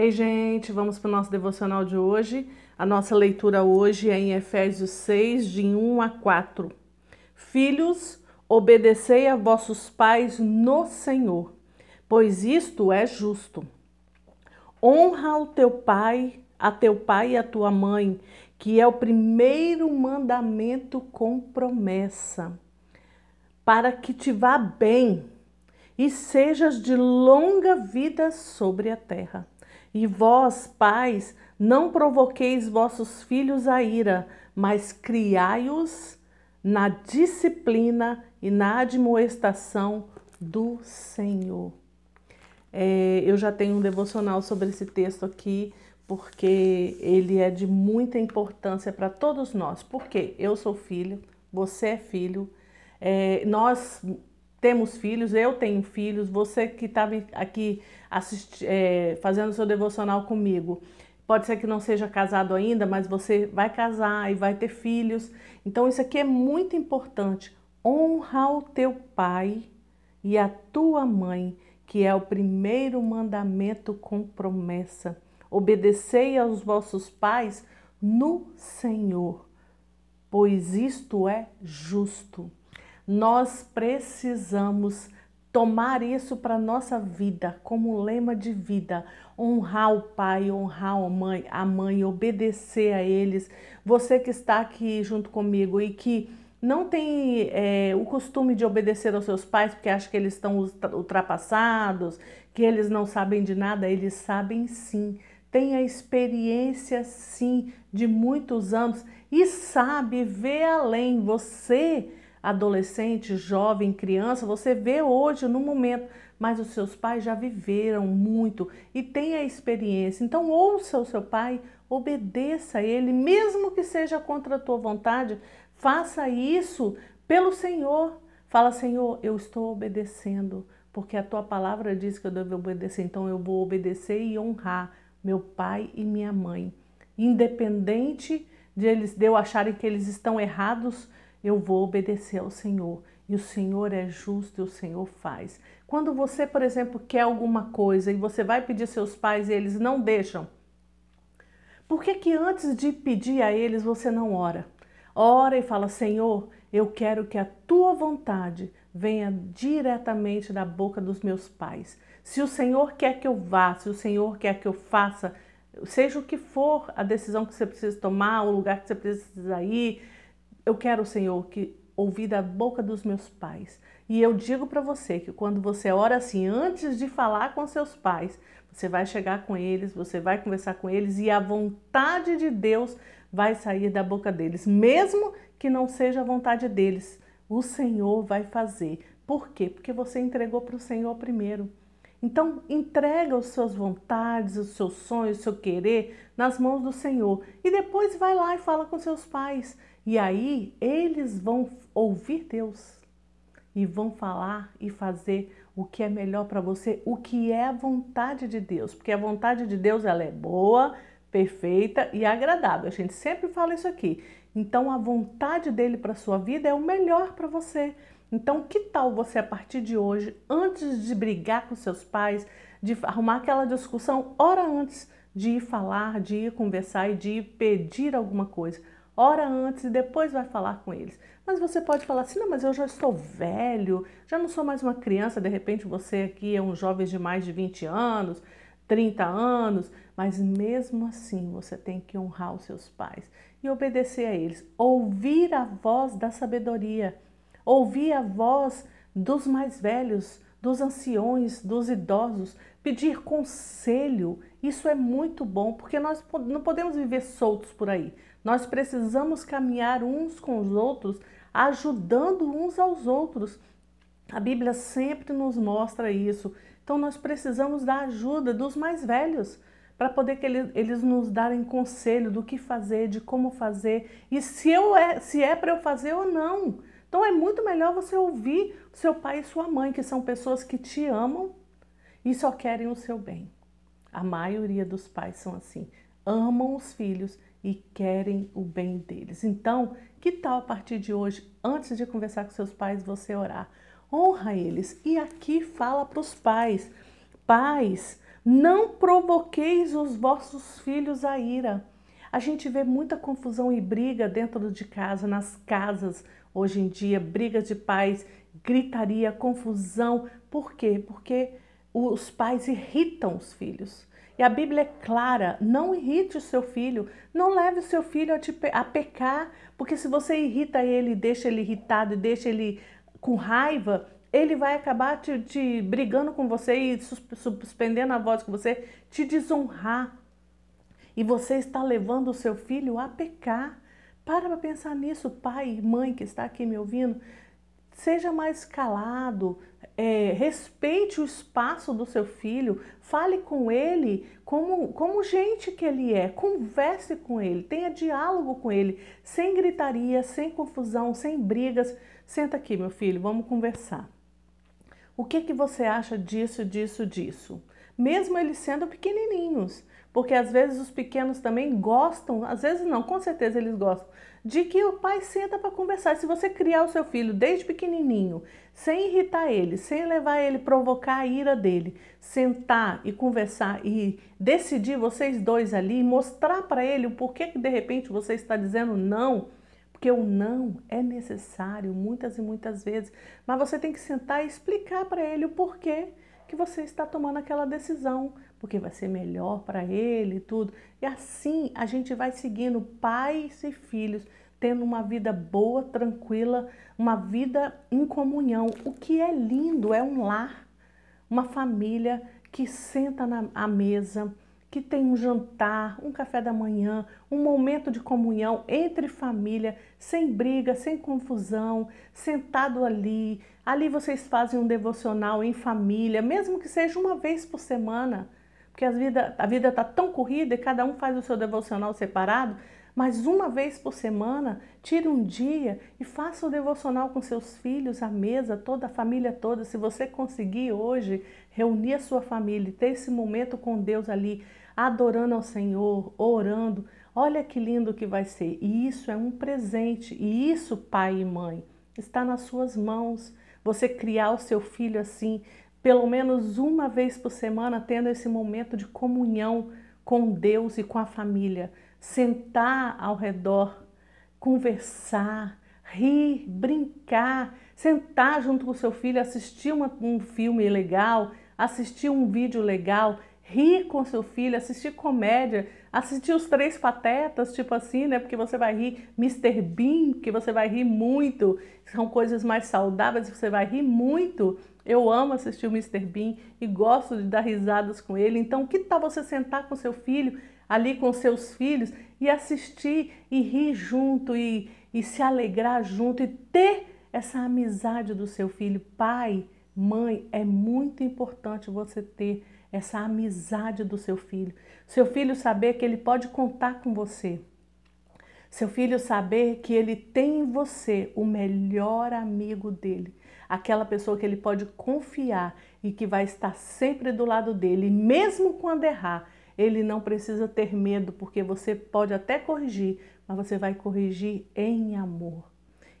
Ei, gente, vamos para o nosso devocional de hoje. A nossa leitura hoje é em Efésios 6, de 1 a 4. Filhos, obedecei a vossos pais no Senhor, pois isto é justo. Honra o teu pai, a teu pai e a tua mãe, que é o primeiro mandamento com promessa, para que te vá bem e sejas de longa vida sobre a terra. E vós, pais, não provoqueis vossos filhos a ira, mas criai-os na disciplina e na admoestação do Senhor. É, eu já tenho um devocional sobre esse texto aqui, porque ele é de muita importância para todos nós. Porque eu sou filho, você é filho, é, nós temos filhos, eu tenho filhos, você que estava aqui assisti, é, fazendo seu devocional comigo, pode ser que não seja casado ainda, mas você vai casar e vai ter filhos. Então isso aqui é muito importante. Honra o teu pai e a tua mãe, que é o primeiro mandamento com promessa. Obedecei aos vossos pais no Senhor, pois isto é justo. Nós precisamos tomar isso para nossa vida como lema de vida, honrar o pai, honrar a mãe, a mãe, obedecer a eles. Você que está aqui junto comigo e que não tem é, o costume de obedecer aos seus pais porque acha que eles estão ultrapassados, que eles não sabem de nada, eles sabem sim. Tem a experiência sim de muitos anos e sabe ver além. Você adolescente, jovem, criança, você vê hoje no momento, mas os seus pais já viveram muito e têm a experiência. Então ouça o seu pai, obedeça a ele, mesmo que seja contra a tua vontade, faça isso pelo Senhor. Fala, Senhor, eu estou obedecendo, porque a tua palavra diz que eu devo obedecer, então eu vou obedecer e honrar meu pai e minha mãe. Independente de eles de eu acharem que eles estão errados, eu vou obedecer ao Senhor. E o Senhor é justo e o Senhor faz. Quando você, por exemplo, quer alguma coisa e você vai pedir seus pais e eles não deixam, por que que antes de pedir a eles você não ora? Ora e fala, Senhor, eu quero que a tua vontade venha diretamente da boca dos meus pais. Se o Senhor quer que eu vá, se o Senhor quer que eu faça, seja o que for a decisão que você precisa tomar, o lugar que você precisa ir, eu quero, Senhor, que ouvir da boca dos meus pais. E eu digo para você que quando você ora assim, antes de falar com seus pais, você vai chegar com eles, você vai conversar com eles e a vontade de Deus vai sair da boca deles, mesmo que não seja a vontade deles. O Senhor vai fazer. Por quê? Porque você entregou para o Senhor primeiro. Então, entrega as suas vontades, os seus sonhos, o seu querer nas mãos do Senhor. E depois vai lá e fala com seus pais. E aí eles vão ouvir Deus e vão falar e fazer o que é melhor para você, o que é a vontade de Deus, porque a vontade de Deus ela é boa, perfeita e agradável. A gente sempre fala isso aqui. Então a vontade dele para sua vida é o melhor para você. Então, que tal você a partir de hoje, antes de brigar com seus pais, de arrumar aquela discussão, hora antes de ir falar, de ir conversar e de ir pedir alguma coisa ora antes e depois vai falar com eles. Mas você pode falar assim, não, mas eu já estou velho, já não sou mais uma criança, de repente você aqui é um jovem de mais de 20 anos, 30 anos, mas mesmo assim você tem que honrar os seus pais e obedecer a eles, ouvir a voz da sabedoria, ouvir a voz dos mais velhos, dos anciões, dos idosos, pedir conselho. Isso é muito bom, porque nós não podemos viver soltos por aí. Nós precisamos caminhar uns com os outros, ajudando uns aos outros. A Bíblia sempre nos mostra isso. Então nós precisamos da ajuda dos mais velhos para poder que eles, nos darem conselho do que fazer, de como fazer e se, eu é, se é para eu fazer ou não. Então é muito melhor você ouvir seu pai e sua mãe, que são pessoas que te amam e só querem o seu bem. A maioria dos pais são assim, amam os filhos e querem o bem deles. Então, que tal a partir de hoje, antes de conversar com seus pais, você orar? Honra eles. E aqui fala para os pais: pais, Não provoqueis os vossos filhos a ira. A gente vê muita confusão e briga dentro de casa, nas casas, hoje em dia, brigas de pais, gritaria, confusão. Por quê? Porque os pais irritam os filhos. E a Bíblia é clara: não irrite o seu filho, não leve o seu filho a, te, a pecar, porque se você irrita ele, deixa ele irritado deixa ele com raiva, ele vai acabar te, te brigando com você e suspendendo a voz com você, te desonrar. E você está levando o seu filho a pecar. Para para pensar nisso, pai, mãe que está aqui me ouvindo. Seja mais calado, é, respeite o espaço do seu filho, fale com ele como, como gente que ele é, converse com ele, tenha diálogo com ele, sem gritaria, sem confusão, sem brigas. Senta aqui, meu filho, vamos conversar. O que, que você acha disso, disso, disso? Mesmo eles sendo pequenininhos, porque às vezes os pequenos também gostam, às vezes não, com certeza eles gostam, de que o pai senta para conversar. Se você criar o seu filho desde pequenininho, sem irritar ele, sem levar ele provocar a ira dele, sentar e conversar e decidir vocês dois ali, mostrar para ele o porquê que de repente você está dizendo não, porque o não é necessário muitas e muitas vezes, mas você tem que sentar e explicar para ele o porquê que você está tomando aquela decisão, porque vai ser melhor para ele e tudo. E assim a gente vai seguindo pais e filhos, tendo uma vida boa, tranquila, uma vida em comunhão. O que é lindo é um lar, uma família que senta na mesa, que tem um jantar, um café da manhã, um momento de comunhão entre família, sem briga, sem confusão, sentado ali. Ali vocês fazem um devocional em família, mesmo que seja uma vez por semana, porque a vida a vida está tão corrida e cada um faz o seu devocional separado. Mas uma vez por semana, tire um dia e faça o devocional com seus filhos, a mesa, toda a família toda. Se você conseguir hoje reunir a sua família e ter esse momento com Deus ali, adorando ao Senhor, orando, olha que lindo que vai ser. E isso é um presente. E isso, pai e mãe, está nas suas mãos. Você criar o seu filho assim, pelo menos uma vez por semana, tendo esse momento de comunhão com Deus e com a família. Sentar ao redor, conversar, rir, brincar, sentar junto com o seu filho, assistir uma, um filme legal, assistir um vídeo legal, rir com seu filho, assistir comédia, assistir os três patetas, tipo assim, né? Porque você vai rir Mr. Bean, que você vai rir muito, são coisas mais saudáveis, você vai rir muito. Eu amo assistir o Mr. Bean e gosto de dar risadas com ele. Então, que tal você sentar com seu filho, ali com seus filhos e assistir e rir junto e, e se alegrar junto e ter essa amizade do seu filho. Pai, mãe, é muito importante você ter essa amizade do seu filho. Seu filho saber que ele pode contar com você. Seu filho saber que ele tem em você o melhor amigo dele, aquela pessoa que ele pode confiar e que vai estar sempre do lado dele, mesmo quando errar, ele não precisa ter medo, porque você pode até corrigir, mas você vai corrigir em amor.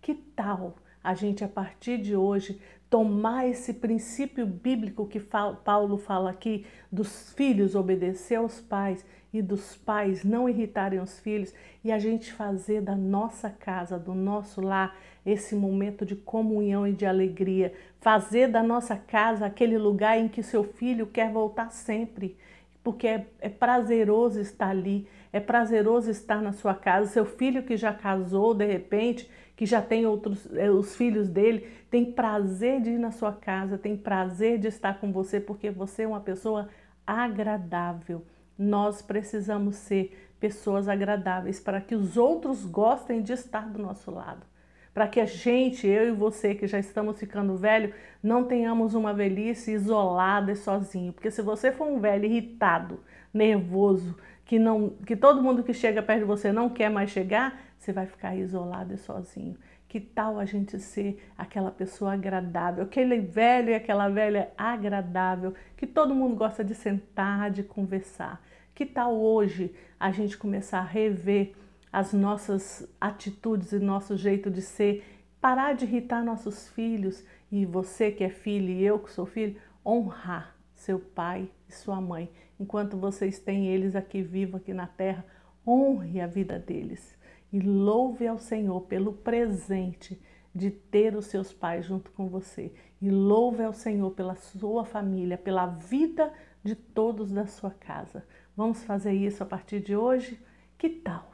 Que tal a gente, a partir de hoje, tomar esse princípio bíblico que Paulo fala aqui, dos filhos obedecer aos pais e dos pais não irritarem os filhos, e a gente fazer da nossa casa, do nosso lar, esse momento de comunhão e de alegria, fazer da nossa casa aquele lugar em que seu filho quer voltar sempre porque é, é, prazeroso estar ali, é prazeroso estar na sua casa. Seu filho que já casou, de repente, que já tem outros, é, os filhos dele, tem prazer de ir na sua casa, tem prazer de estar com você, porque você é uma pessoa agradável. Nós precisamos ser pessoas agradáveis para que os outros gostem de estar do nosso lado para que a gente, eu e você que já estamos ficando velho, não tenhamos uma velhice isolada e sozinho. Porque se você for um velho irritado, nervoso, que não, que todo mundo que chega perto de você não quer mais chegar, você vai ficar isolado e sozinho. Que tal a gente ser aquela pessoa agradável, aquele velho e aquela velha agradável, que todo mundo gosta de sentar, de conversar. Que tal hoje a gente começar a rever as nossas atitudes e nosso jeito de ser, parar de irritar nossos filhos e você que é filho e eu que sou filho, honrar seu pai e e sua mãe. Enquanto vocês têm eles aqui vivos aqui na terra, honre a vida deles e louve ao Senhor pelo presente de ter os seus pais junto com você. E louve ao Senhor pela sua família, pela vida de todos da sua casa. Vamos fazer isso a partir de hoje? Que tal?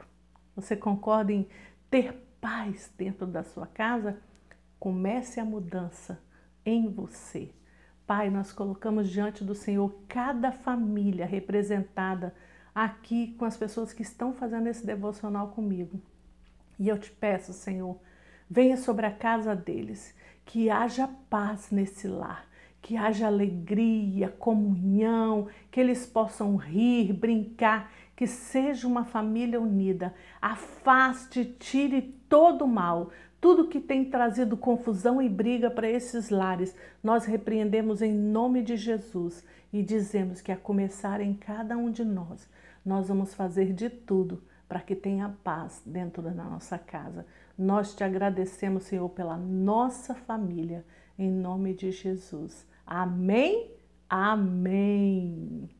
Você concorda em ter paz dentro da sua casa? Comece a mudança em você. Pai, nós colocamos diante do Senhor cada família representada aqui com as pessoas que estão fazendo esse devocional comigo. E eu te peço, Senhor, venha sobre a casa deles, que haja paz nesse lar, que haja alegria, comunhão, que eles possam rir, brincar, que seja uma família unida. Afaste, tire todo o mal, tudo que tem trazido confusão e briga para esses lares. Nós repreendemos em nome de Jesus e dizemos que a começar em cada um de nós, nós vamos fazer de tudo para que tenha paz dentro da nossa casa. Nós te agradecemos, Senhor, pela nossa família, em nome de Jesus. Amém? Amém.